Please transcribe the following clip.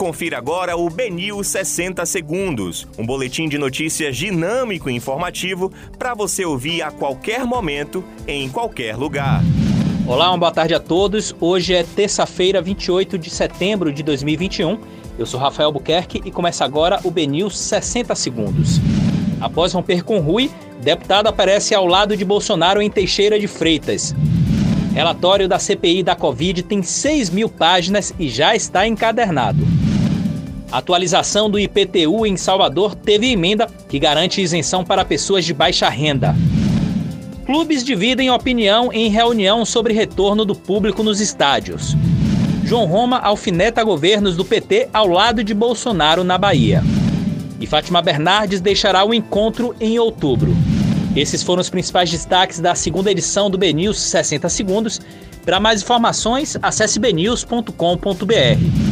Confira agora o Benil 60 Segundos, um boletim de notícias dinâmico e informativo para você ouvir a qualquer momento, em qualquer lugar. Olá, uma boa tarde a todos. Hoje é terça-feira, 28 de setembro de 2021. Eu sou Rafael Buquerque e começa agora o Benil 60 Segundos. Após romper com Rui, deputado aparece ao lado de Bolsonaro em Teixeira de Freitas. Relatório da CPI da Covid tem 6 mil páginas e já está encadernado. A atualização do IPTU em Salvador teve emenda que garante isenção para pessoas de baixa renda. Clubes dividem opinião em reunião sobre retorno do público nos estádios. João Roma alfineta governos do PT ao lado de Bolsonaro na Bahia. E Fátima Bernardes deixará o encontro em outubro. Esses foram os principais destaques da segunda edição do BNews 60 Segundos. Para mais informações, acesse bnews.com.br.